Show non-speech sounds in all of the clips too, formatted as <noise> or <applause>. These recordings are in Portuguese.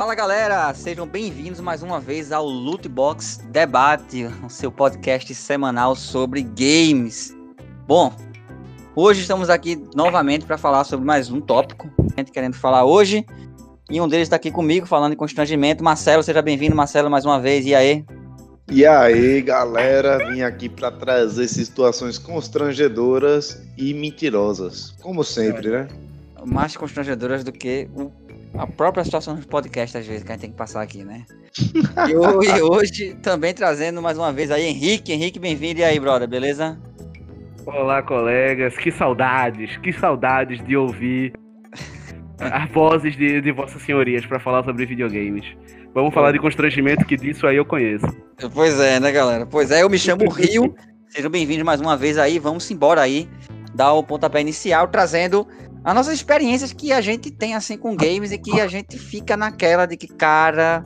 Fala galera, sejam bem-vindos mais uma vez ao Loot Box Debate, o seu podcast semanal sobre games. Bom, hoje estamos aqui novamente para falar sobre mais um tópico que a gente querendo falar hoje. E um deles está aqui comigo falando em constrangimento. Marcelo, seja bem-vindo, Marcelo, mais uma vez. E aí? E aí, galera, vim aqui para trazer situações constrangedoras e mentirosas, como sempre, né? Mais constrangedoras do que o a própria situação dos podcasts, às vezes, que a gente tem que passar aqui, né? e, hoje também trazendo mais uma vez aí Henrique. Henrique, bem-vindo. E aí, brother, beleza? Olá, colegas. Que saudades, que saudades de ouvir as vozes de, de vossas senhorias para falar sobre videogames. Vamos falar de constrangimento, que disso aí eu conheço. Pois é, né, galera? Pois é, eu me chamo Rio. Sejam bem-vindos mais uma vez aí. Vamos embora aí, dar o pontapé inicial, trazendo as nossas experiências que a gente tem assim com games e que a gente fica naquela de que, cara,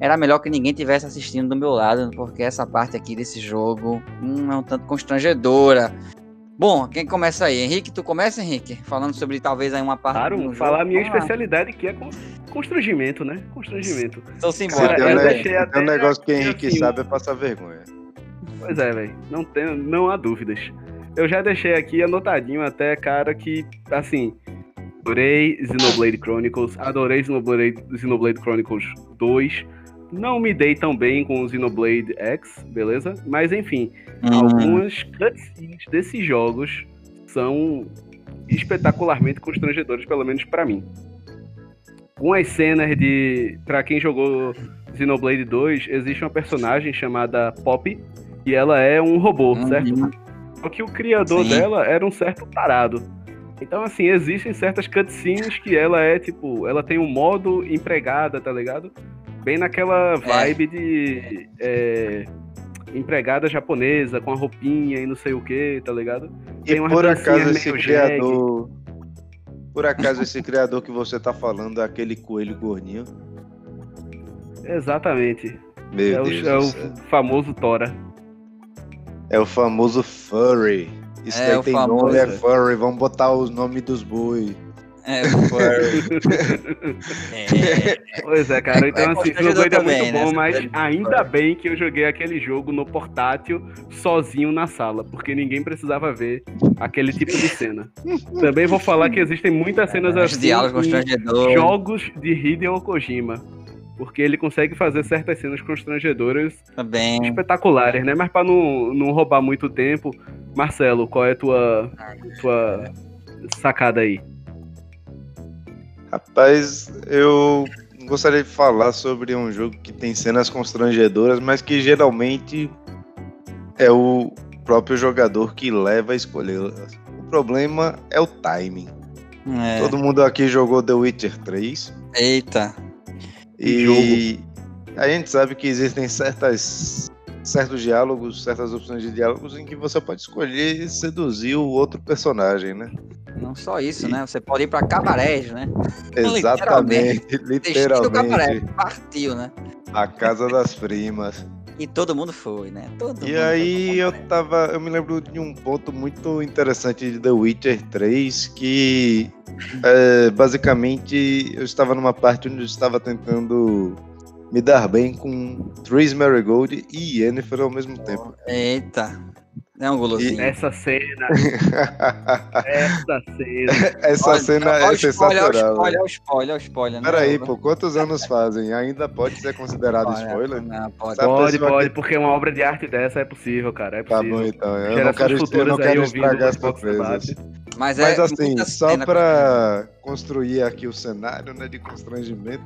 era melhor que ninguém tivesse assistindo do meu lado, porque essa parte aqui desse jogo hum, é um tanto constrangedora. Bom, quem começa aí? Henrique, tu começa, Henrique? Falando sobre talvez aí uma parte. Claro, falar a minha especialidade que é constrangimento, né? Constrangimento. Então simbora. Tem, um, ne tem um negócio que o Henrique assim, sabe é passar vergonha. Pois é, velho. Não, tem, não há dúvidas eu já deixei aqui anotadinho até, cara, que, assim, adorei Xenoblade Chronicles, adorei Xenoblade, Xenoblade Chronicles 2, não me dei tão bem com o Xenoblade X, beleza? Mas, enfim, uhum. algumas cutscenes desses jogos são espetacularmente constrangedores, pelo menos para mim. Umas cenas de... Pra quem jogou Xenoblade 2, existe uma personagem chamada Poppy, e ela é um robô, uhum. certo? Só que o criador Sim. dela era um certo tarado. Então, assim, existem certas cutscenes que ela é, tipo, ela tem um modo empregada, tá ligado? Bem naquela é. vibe é. de é, empregada japonesa, com a roupinha e não sei o que, tá ligado? Tem e por acaso esse criador. Por acaso esse criador que você tá falando é aquele coelho gordinho? Exatamente. Meu é Deus o, é o famoso Tora. É o famoso furry. Isso é, daí tem famoso... nome, é furry. Vamos botar os nomes dos boi. É, furry. é. Pois é, cara. Então, é, assim, o jogo é muito bom, né? mas ainda bem que eu joguei aquele jogo no portátil sozinho na sala, porque ninguém precisava ver aquele tipo de cena. Também vou falar que existem muitas cenas é, assim em jogos de Hideo Kojima porque ele consegue fazer certas cenas constrangedoras Também. espetaculares, né? Mas para não, não roubar muito tempo, Marcelo, qual é a tua, tua sacada aí? Rapaz, eu gostaria de falar sobre um jogo que tem cenas constrangedoras, mas que geralmente é o próprio jogador que leva a escolher. O problema é o timing. É. Todo mundo aqui jogou The Witcher 3. Eita. E jogo. a gente sabe que existem certas certos diálogos, certas opções de diálogos em que você pode escolher seduzir o outro personagem, né? Não só isso, e... né? Você pode ir para cabarés, né? <laughs> Exatamente, literalmente. Cabaré, partiu, né? A casa das primas. E todo mundo foi, né? Todo e aí eu tava. Eu me lembro de um ponto muito interessante de The Witcher 3 que é, basicamente eu estava numa parte onde eu estava tentando me dar bem com Tris Marigold e Yennefer ao mesmo tempo. Eita. É um gulosinho. Essa cena. <laughs> essa cena. Essa olha, cena olha, é sensacional. Olha o spoiler, olha o spoiler, olha o spoiler. Né? Peraí, pô, quantos anos fazem? Ainda pode ser considerado olha, spoiler? Não, pode, pode, pode que... porque uma obra de arte dessa é possível, cara. É possível. Tá bom, então. Eu não quero, eu não quero estragar as surpresas. Mas, é Mas assim, só pra construir aqui o cenário né, de constrangimento,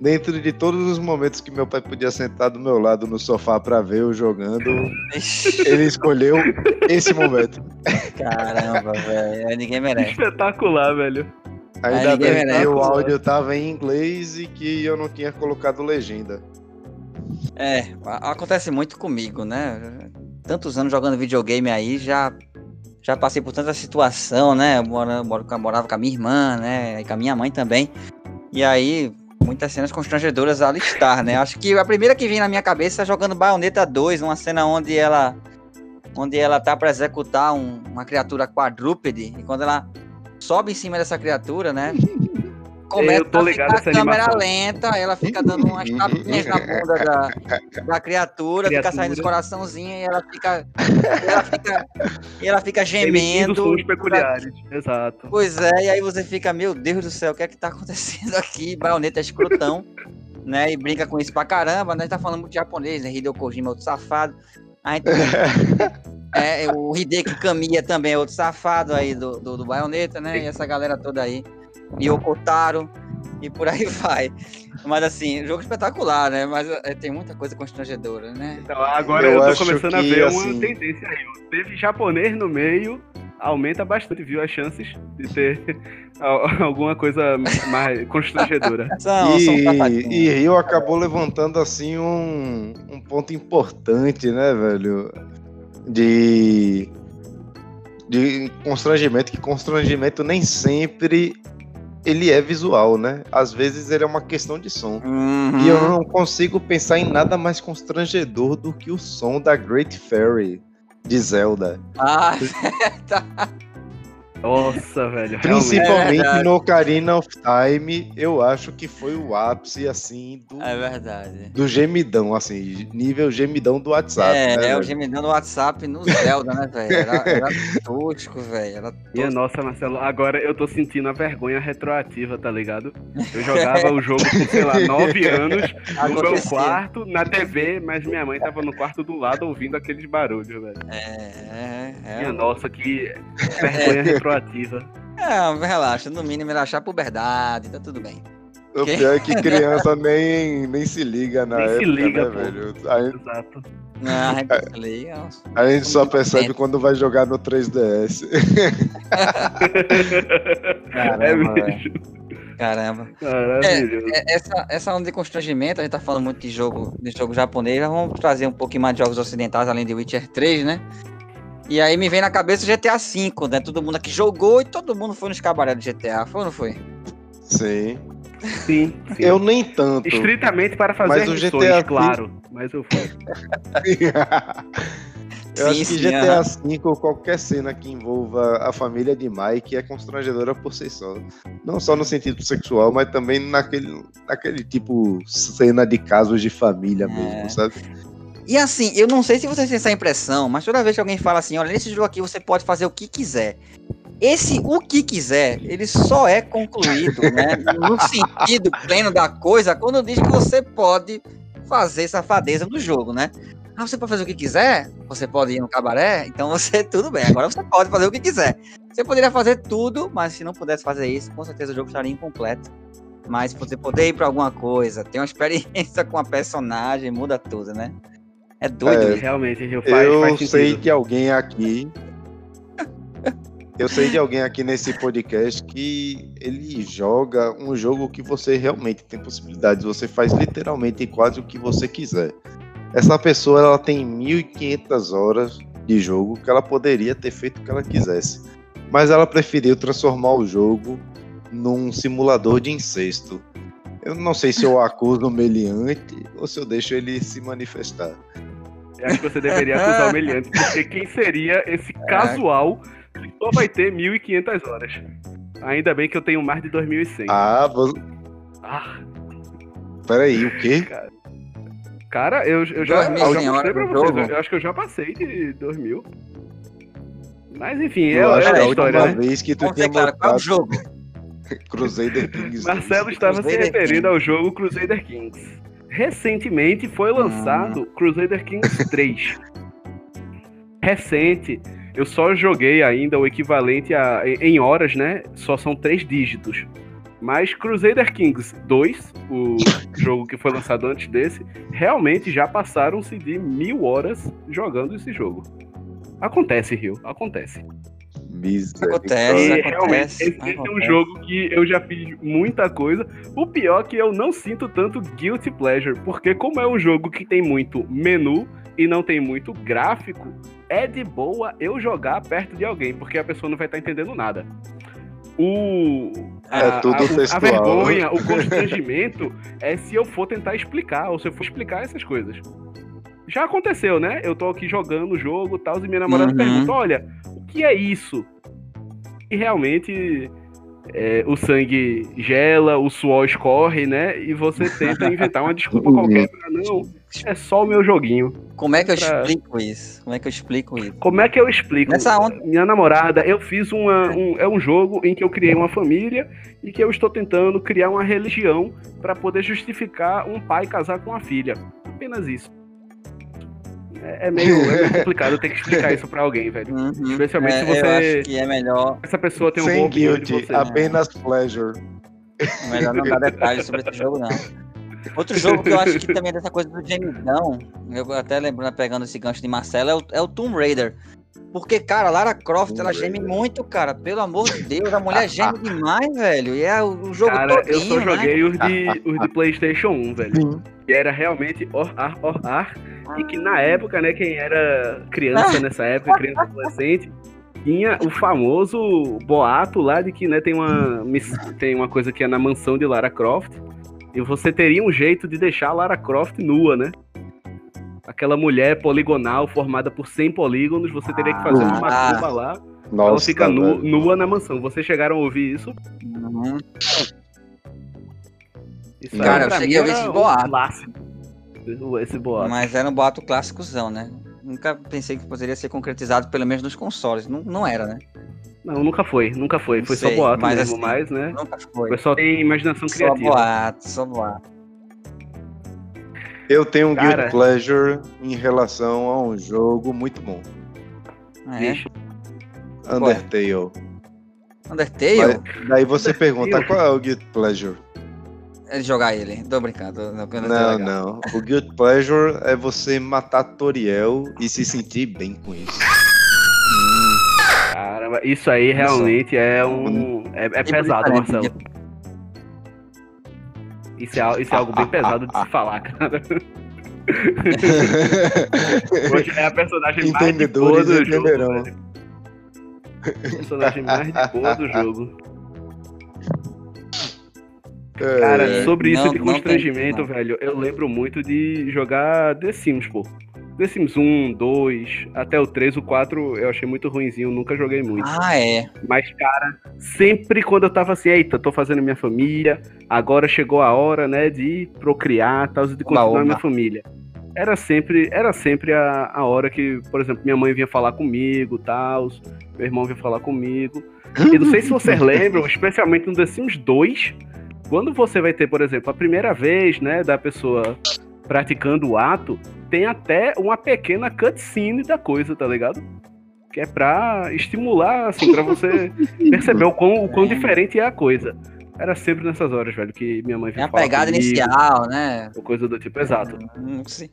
dentro de todos os momentos que meu pai podia sentar do meu lado no sofá para ver eu jogando, ele escolheu esse momento. Caramba, velho, ninguém merece. Espetacular, velho. Ainda bem que o áudio tava em inglês e que eu não tinha colocado legenda. É, acontece muito comigo, né? Tantos anos jogando videogame aí, já já passei por tanta situação, né? Eu morava, morava com a minha irmã, né? E com a minha mãe também. E aí, muitas cenas constrangedoras a listar, né? Acho que a primeira que vem na minha cabeça é jogando Bayonetta 2, uma cena onde ela onde ela tá para executar um, uma criatura quadrúpede e quando ela sobe em cima dessa criatura, né? Começa Eu tô ligado a ficar câmera animação. lenta, ela fica dando umas tapinhas na bunda da, da criatura, fica Criatura. saindo os coraçãozinhos e ela fica. ela fica, ela fica gemendo. sons peculiares. Exato. Pois é, e aí você fica, meu Deus do céu, o que é que tá acontecendo aqui? Baioneta é escrotão, né? E brinca com isso pra caramba, né? Tá falando muito japonês, né? Hideo Kojima é outro safado. A gente <laughs> é, o Hideki Kamiya também é outro safado aí do, do, do Baioneta, né? E essa galera toda aí. E o Kotaro, e por aí <laughs> vai. Mas assim, jogo espetacular, né? Mas é, tem muita coisa constrangedora, né? Então, agora Eu eu, tô começando a que, ver assim- uma tendência aí. Teve japonês no meio, aumenta bastante, viu, as chances de ter <laughs> al- alguma coisa mais constrangedora. São, <laughs> são E, safadinhos. e Rio acabou levantando assim um, um ponto importante, né, velho? De, de constrangimento, que constrangimento nem sempre ele é visual, né? Às vezes ele é uma questão de som. Uhum. E eu não consigo pensar em nada mais constrangedor do que o som da Great Fairy de Zelda. Ah, <laughs> Nossa, velho. Principalmente verdade. no Ocarina of Time, eu acho que foi o ápice, assim, do, é verdade. do gemidão, assim, nível gemidão do WhatsApp. é, né, é o gemidão do WhatsApp no Zelda, né, velho? Era, era tosco, velho. Era Minha tosco. nossa, Marcelo, agora eu tô sentindo a vergonha retroativa, tá ligado? Eu jogava o jogo com, sei lá, <laughs> 9 anos, no meu quarto, na TV, mas minha mãe tava no quarto do lado ouvindo aqueles barulhos, velho. É, é, Minha é. nossa, que vergonha retroativa. É, relaxa, no mínimo ele achar puberdade, tá tudo bem. O pior é que criança <laughs> nem, nem se liga na Nem se época, liga, né, pô. velho? A, gente- Exato. <laughs> Não, a a gente só percebe tempo. quando vai jogar no 3DS. Caramba, é mesmo. Caramba. Maravilhoso. É, Essa, essa onda de constrangimento, a gente tá falando muito de jogo, de jogo japonês, mas vamos trazer um pouquinho mais de jogos ocidentais, além de Witcher 3, né? E aí me vem na cabeça o GTA V, né? Todo mundo aqui jogou e todo mundo foi nos cabaré do GTA, foi ou não foi? Sim. Sim, sim. Eu nem tanto. Estritamente para fazer Mas o missões, GTA V claro. Mas eu fui. <laughs> Eu Sim, acho que GTA. V, qualquer cena que envolva a família de Mike é constrangedora por si só. Não só no sentido sexual, mas também naquele, naquele tipo cena de casos de família mesmo, É. sabe? E assim, eu não sei se vocês têm essa impressão, mas toda vez que alguém fala assim, olha, nesse jogo aqui você pode fazer o que quiser. Esse o que quiser, ele só é concluído, né? No <laughs> sentido pleno da coisa, quando diz que você pode fazer safadeza no jogo, né? Ah, você pode fazer o que quiser? Você pode ir no cabaré? Então você, <laughs> tudo bem, agora você pode fazer o que quiser. Você poderia fazer tudo, mas se não pudesse fazer isso, com certeza o jogo estaria incompleto. Mas você poder ir pra alguma coisa, ter uma experiência <laughs> com a personagem, muda tudo, né? É doido É. Realmente, faz, eu faz sei de alguém aqui. Eu sei de alguém aqui nesse podcast que ele joga um jogo que você realmente tem possibilidades. Você faz literalmente quase o que você quiser. Essa pessoa ela tem 1.500 horas de jogo que ela poderia ter feito o que ela quisesse. Mas ela preferiu transformar o jogo num simulador de incesto. Eu não sei se eu acuso o meliante ou se eu deixo ele se manifestar. Eu acho que você deveria acusar o meliante, porque quem seria esse casual que só vai ter 1.500 horas? Ainda bem que eu tenho mais de 2.100. Ah, vo- Ah, peraí, o quê? cara, eu, eu já, 2.100 eu já mostrei pra vocês. jogo? Eu, acho que eu já passei de 2.000. Mas enfim, é, Eu acho é que a história, última né? vez que tu Vamos tinha cara, qual é o jogo? <laughs> Crusader Kings. Marcelo estava se Crusader referindo ao jogo Crusader Kings. Recentemente foi lançado Crusader Kings <laughs> 3. Recente, eu só joguei ainda o equivalente a em horas, né? Só são três dígitos. Mas Crusader Kings 2, o <laughs> jogo que foi lançado antes desse, realmente já passaram-se de mil horas jogando esse jogo. Acontece, Rio, acontece. Acontece, E acontece, realmente, esse, esse é um acontece. jogo que eu já fiz muita coisa. O pior é que eu não sinto tanto guilty pleasure, porque como é um jogo que tem muito menu e não tem muito gráfico, é de boa eu jogar perto de alguém, porque a pessoa não vai estar entendendo nada. O É tudo a, a textual. vergonha, o constrangimento é se eu for tentar explicar, ou se eu for explicar essas coisas. Já aconteceu, né? Eu tô aqui jogando o jogo e tal, e minha namorada Uhum. pergunta: olha, o que é isso? E realmente é, o sangue gela, o suor escorre, né? E você tenta <laughs> inventar uma desculpa qualquer pra não. É só o meu joguinho. Como é que eu Pra- explico isso? Como é que eu explico isso? Como é que eu explico? Nessa onda- Minha namorada, eu fiz uma, um, é um jogo em que eu criei uma família e que eu estou tentando criar uma religião para poder justificar um pai casar com uma filha. Apenas isso. É, é meio, é meio complicado ter que explicar isso pra alguém, velho. Uhum. Especialmente É, se você- Eu acho que é melhor, Essa pessoa tem um Sem bom guilty, você. apenas pleasure. melhor não dar detalhes sobre esse jogo, não. Outro jogo que eu acho que também é dessa coisa do gemidão, eu até lembrando, pegando esse gancho de Marcelo, é o, é o Tomb Raider. Porque, cara, Lara Croft, Tomb ela geme Raider. muito, cara. Pelo amor de Deus, a mulher geme demais, velho. E é o, o jogo Cara, todinho, eu só né? joguei os, de, os de PlayStation 1, velho. Sim. Que era realmente or-ar, or-ar. E que na época, né, quem era criança <laughs> nessa época, criança adolescente, tinha o famoso boato lá de que né, tem, uma, tem uma coisa que é na mansão de Lara Croft. E você teria um jeito de deixar a Lara Croft nua, né? Aquela mulher poligonal formada por 100 polígonos, você teria que fazer uma Ah. lá. ela Nossa, fica nu- nua na mansão. Vocês chegaram a ouvir isso? Uhum. Isso Cara, eu cheguei a era esse um boato. clássico. Esse boato. Mas era um boato clássicozão, né? Nunca pensei que poderia ser concretizado, pelo menos nos consoles. Não, não era, né? Não, nunca foi, nunca foi. Não Foi só sei, boato mas mesmo, assim, mas, né? Nunca O foi. pessoal tem imaginação Só criativa. boato, só boato. Eu tenho um Cara. guilty pleasure em relação a um jogo muito bom. É. Vixe, Undertale. Undertale? Mas daí você pergunta qual é o guilty pleasure? É jogar ele. Tô brincando. Não, não, Não, não. O guilty pleasure é você matar Toriel e se sentir bem com isso. Caramba, isso aí realmente é um. É, é Tipo pesado, Marcelo. Isso é, isso é algo bem <laughs> pesado de se falar, cara. <laughs> Hoje é a personagem mais de boa do jogo. personagem mais de boa do jogo. Cara, É, sobre isso não- de constrangimento, não. velho, eu lembro muito de jogar The Sims, pô. The Sims 1, 2, até o 3, o 4 eu achei muito ruinzinho, nunca joguei muito. Ah, é. Mas, cara, sempre quando eu tava assim, eita, tô fazendo minha família, agora chegou a hora, né, de procriar, tal, de continuar oba. minha família. Era sempre, era sempre a, a hora que, por exemplo, minha mãe vinha falar comigo, tal, meu irmão vinha falar comigo. <laughs> E não sei se vocês lembram, especialmente no The Sims 2, quando você vai ter, por exemplo, a primeira vez, né, da pessoa praticando o ato, tem até uma pequena cutscene da coisa, tá ligado? Que é pra estimular, assim, pra você <laughs> perceber o quão, o quão É. diferente é a coisa. Era sempre nessas horas, velho, que minha mãe É vinha a falar pegada comigo, inicial, né? ou coisa do tipo, exato. Hum, sim.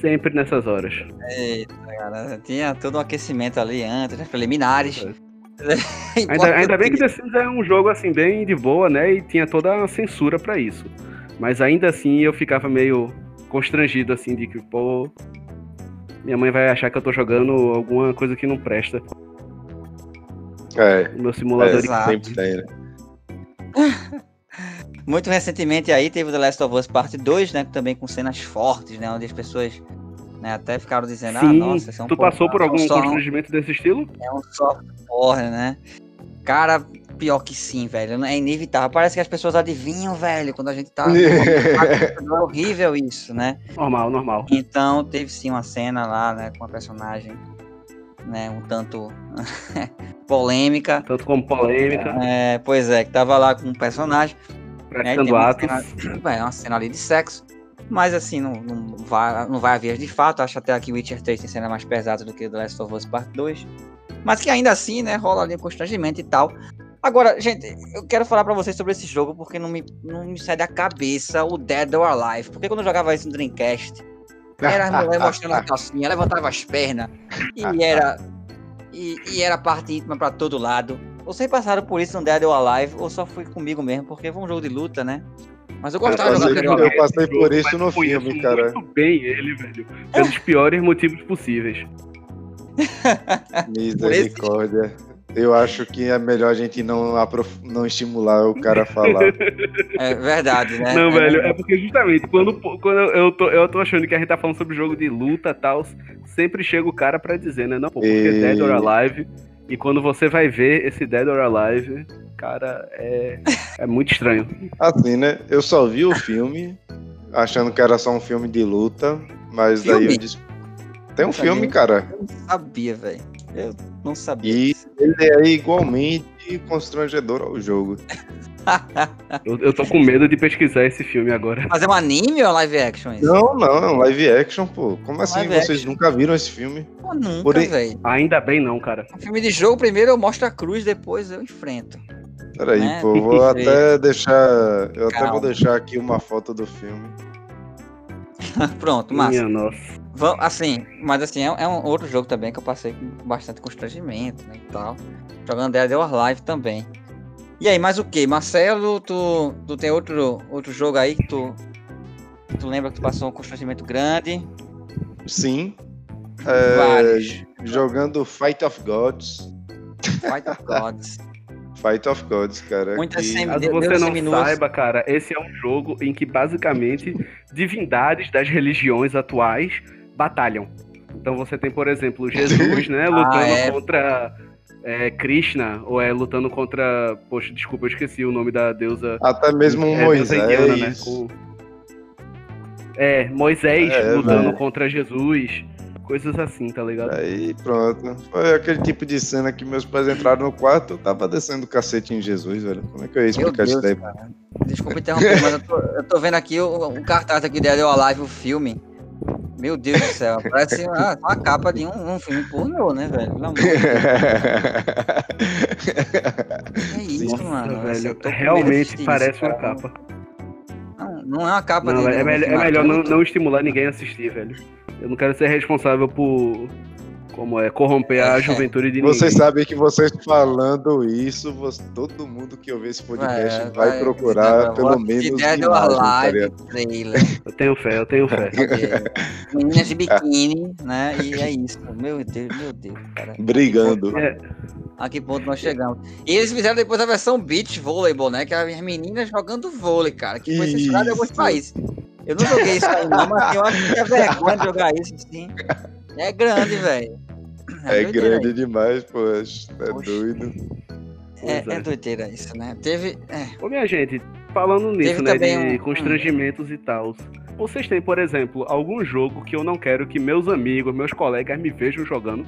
Sempre nessas horas. Eita, cara. Tinha todo um aquecimento ali antes, né? Preliminares. <laughs> Ainda, ainda bem que The Sims é um jogo, assim, bem de boa, né, e tinha toda a censura pra isso. Mas ainda assim eu ficava meio constrangido, assim, de que, pô, minha mãe vai achar que eu tô jogando alguma coisa que não presta. É, O meu simulador é sempre tem, né? <laughs> Muito recentemente aí teve o The Last of Us Parte 2, né? Também com cenas fortes, né? Onde as pessoas né, até ficaram dizendo, ah, Sim, nossa, isso é um tu passou por é um algum só- constrangimento desse estilo? É um soft porn, né? Cara, pior que sim, velho. É inevitável. Parece que as pessoas adivinham, velho, quando a gente tá. <laughs> é horrível isso, né? Normal, normal. Então teve sim uma cena lá, né, com a personagem, né, um tanto <laughs> polêmica. Tanto como polêmica, É, pois é, que tava lá com um personagem. né, praticando uma atos. cena- é uma cena ali de sexo. Mas assim, não, não, vai, não vai haver de fato. Acho até que Witcher 3 tem cena mais pesada do que The Last of Us Part 2. Mas que ainda assim, né, rola ali um constrangimento e tal. Agora, gente, eu quero falar pra vocês sobre esse jogo porque não me, não me sai da cabeça o Dead or Alive. Porque quando eu jogava isso no Dreamcast, era <laughs> a mulher mostrando a calcinha, levantava as pernas e era. E, e era parte íntima pra todo lado. Vocês passaram por isso no Dead or Alive ou só foi comigo mesmo? Porque foi um jogo de luta, né? Mas eu gostava de passei jogar eu passei por isso no eu filme, cara. muito bem ele, velho. Pelos <laughs> piores motivos possíveis. Misericórdia. Eu acho que é melhor a gente não, aprof- não estimular o cara a falar. É verdade, né? Não, É velho, verdade. é porque justamente quando, quando eu, tô, eu tô achando que a gente tá falando sobre jogo de luta e tal, sempre chega o cara pra dizer, né? Não, pô, porque E- Dead or Alive E quando você vai ver esse Dead or Alive, cara, é, é muito estranho. Assim, né? Eu só vi o filme, achando que era só um filme de luta, mas Filme? daí eu disse. Tem um sabia. filme, cara. Eu não sabia, velho. Eu não sabia. E ele é igualmente constrangedor ao jogo. <laughs> Eu, eu tô com medo de pesquisar esse filme agora. Mas é um anime ou live action isso? Não, não, é um live action, pô. Como assim Live vocês nunca viram esse filme? Pô, nunca, Porém- velho. Ainda bem não, cara. Um filme de jogo, primeiro eu mostro a cruz, depois eu enfrento. Peraí, Né? pô, vou <laughs> até deixar. Eu até Calma. vou deixar aqui uma foto do filme. <laughs> Pronto, massa. Minha nossa. Assim, mas assim, é, é um outro jogo também que eu passei com bastante constrangimento, né, e tal. Jogando Dead or Alive também. E aí, mais o que? Marcelo, tu, tu tem outro, outro jogo aí que tu, tu lembra que tu passou um constrangimento grande? Sim. É, Vários. jogando Fight of Gods. Fight of Gods. <laughs> Fight of Gods, cara. Muitas que- Caso você não seminuas. saiba, cara, esse é um jogo em que basicamente divindades das religiões atuais batalham. Então você tem, por exemplo, Jesus, né, lutando é. contra é, Krishna, ou é lutando contra. Poxa, desculpa, eu esqueci o nome da deusa. Até mesmo é, deusa Moisés. indiana, né, com- É, Moisés É, lutando velho. contra Jesus. Coisas assim, tá ligado? Aí pronto. Foi aquele tipo de cena que meus pais entraram no quarto, eu tava descendo o cacete em Jesus, velho. Como é que eu ia Meu explicar isso daí? cara. Desculpa interromper, mas eu tô, eu tô vendo aqui o, o cartaz aqui Dead or Alive, o filme. Meu Deus do céu, parece uma, <laughs> uma capa de um, um filme pornô, né, velho? Pelo amor de Deus. <laughs> É isso, Nossa, mano. Velho, realmente parece isso, uma cara. capa. Não, não é uma capa Não, de. é, melhor, de é melhor não, não estimular ninguém a assistir, velho. Eu não quero ser responsável por. Como é? Corromper a É. juventude de Vocês ninguém. sabem que vocês falando isso, você- todo mundo que ouvir esse podcast É, vai, procurar pelo menos Dead or imagem, tá ligado? trailer. <laughs> Eu tenho fé, eu tenho fé. <laughs> ok. Meninas de biquíni, né? E é isso. Meu Deus, meu Deus, cara. Brigando. É, A que ponto nós chegamos? E eles fizeram depois a versão beach volleyball, né? Que é as meninas jogando vôlei, cara. Que foi censurado em alguns Isso. países. Eu não joguei isso aí, não, mas eu acho que é vergonha de jogar isso, sim. É grande, velho. É doideira grande demais, pô. É Oxe. doido. É, é. é doideira isso, né? Teve. É, Ô, minha gente, falando nisso, Teve né, de um- constrangimentos e tal. Vocês têm, por exemplo, algum jogo que eu não quero que meus amigos, meus colegas me vejam jogando?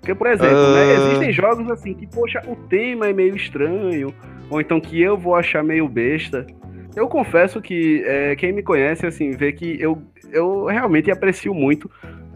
Porque, por exemplo, né, Ah. existem jogos assim que, poxa, o tema é meio estranho, ou então que eu vou achar meio besta. Eu confesso que é, quem me conhece, assim, vê que eu, eu realmente aprecio muito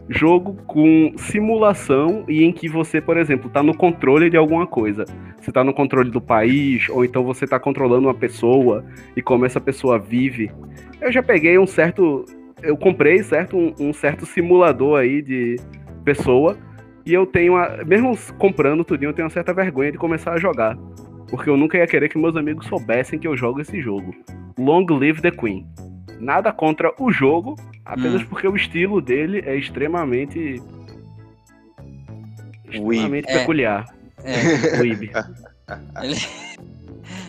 jogo com simulação e em que você, por exemplo, tá no controle de alguma coisa. Você tá no controle do país, ou então você tá controlando uma pessoa e como essa pessoa vive. Eu já peguei um certo. Eu comprei, certo? Um, um certo simulador aí de pessoa. E eu tenho. A, mesmo comprando tudinho, eu tenho uma certa vergonha de começar a jogar. Porque eu nunca ia querer que meus amigos soubessem que eu jogo esse jogo. Long Live the Queen. Nada contra o jogo, apenas Hum. porque o estilo dele é extremamente. extremamente É. peculiar. é, <laughs> Weeb. ele...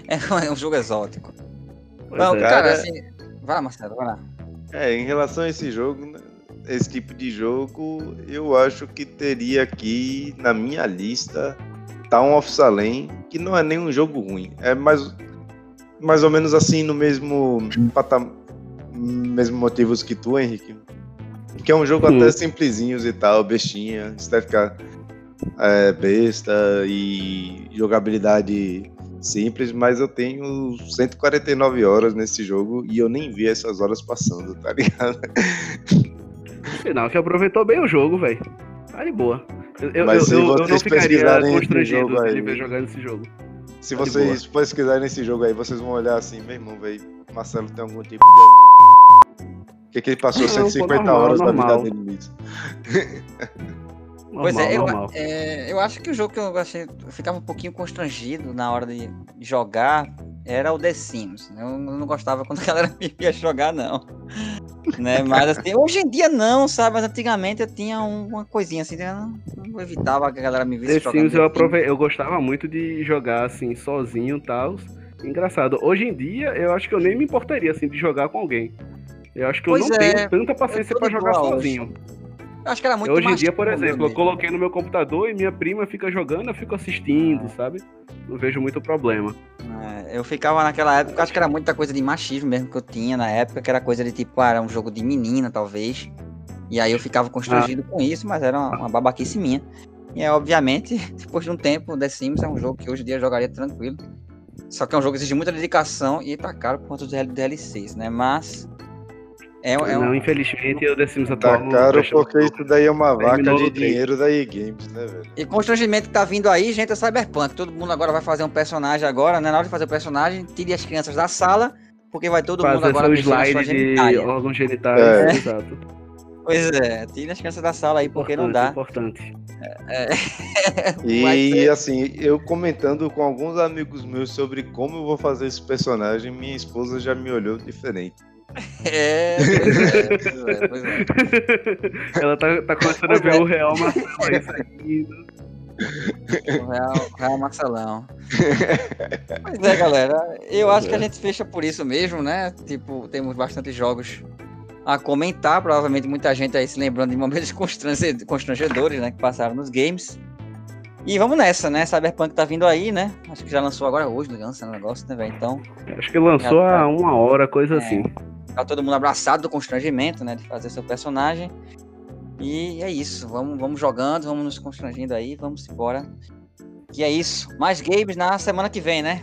<laughs> é um jogo exótico. Pois Não, é. cara, Cara, assim. Vai lá, Marcelo, vai lá. É, em relação a esse jogo, né, esse tipo de jogo, eu acho que teria aqui na minha lista Town of Salem, que não é nenhum jogo ruim. É mais, mais ou menos assim no mesmo patam, mesmo motivos que tu, Henrique. Que é um jogo Hum. até simplesinhos e tal, bestinha, estética é, besta e jogabilidade simples, mas eu tenho 149 horas nesse jogo e eu nem vi essas horas passando, tá ligado? Sinal que aproveitou bem o jogo, velho. Tá de boa. Eu, eu, Mas se eu, eu vocês não ficaria esse constrangido de ver jogar nesse jogo. Se Tá vocês pesquisarem nesse jogo aí, vocês vão olhar assim, meu irmão, velho, Marcelo tem algum tipo de Por que, que ele passou Não, pô, 150 normal, horas da normal. vida dele nisso? Pois é eu, é, eu acho que o jogo que eu achei, eu ficava um pouquinho constrangido na hora de jogar era o The Sims. Eu não gostava quando a galera <laughs> me via jogar, não. né? Mas assim, hoje em dia não, sabe? Mas antigamente eu tinha um- uma coisinha assim, eu não, não evitava que a galera me visse The. Sims eu, The aprove... eu gostava muito de jogar assim, sozinho e tal. Engraçado. Hoje em dia, eu acho que eu nem me importaria assim de jogar com alguém. Eu acho que eu Pois não é, tenho tanta paciência eu de jogar hoje. sozinho. Eu acho que era muito Hoje em dia, por exemplo, eu coloquei no meu computador e minha prima fica jogando, eu fico assistindo, sabe? Não vejo muito problema. É, eu ficava naquela época, eu acho que era muita coisa de machismo mesmo que eu tinha na época, que era coisa de tipo, ah, era um jogo de menina, talvez. E aí eu ficava constrangido com isso, mas era uma, uma babaquice minha. E é obviamente, <laughs> depois de um tempo, The Sims é um jogo que hoje em dia eu jogaria tranquilo. Só que é um jogo que exige muita dedicação e tá caro por conta dos DLCs, né? Mas. É, é um, Não, infelizmente, The Sims Tá atual não caro porque isso daí é uma vaca de dinheiro da E-Games, né, velho? E constrangimento que tá vindo aí, gente, é Cyberpunk. Todo mundo agora vai fazer um personagem agora, né? Na hora de fazer o personagem, tire as crianças da sala, porque vai todo mundo Fazer agora mexer na sua slide de órgãos genitais, É. exato. Pois é, tire as crianças da sala aí, porque não dá. Importante. Vai <laughs> E ser- assim, eu comentando com alguns amigos meus sobre como eu vou fazer esse personagem, minha esposa já me olhou diferente. É, pois é, pois é, pois é. Ela tá, tá começando a ver o real Marcelo aí saindo. O Real, Real Marcelão. Pois é, galera. Eu acho que a gente fecha por isso mesmo, né? Tipo, temos bastante jogos a comentar. Provavelmente muita gente aí se lembrando de momentos <laughs> constrange- constrangedores, né? Que passaram nos games. E vamos nessa, né? Cyberpunk tá vindo aí, né? Acho que já lançou agora hoje, lança o negócio, né, velho? Então, Acho que lançou há uma hora, coisa assim. Tá todo mundo abraçado do constrangimento, né? De fazer seu personagem. E é isso. Vamos, vamos jogando, vamos nos constrangendo aí, vamos embora. Que é isso. Mais games na semana que vem, né?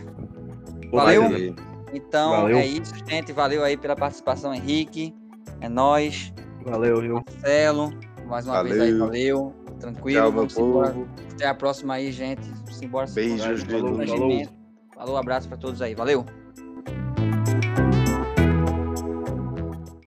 Valeu. Então Valeu. é isso, gente. Valeu aí pela participação, Henrique. É nóis. Valeu, viu? Marcelo. Mais uma vez aí, Valeu. valeu. Tranquilo. Tchau, meu vamos embora. povo. Até a próxima aí, gente. Vamos embora. Beijos falou. Falou, abraço pra todos aí. Valeu.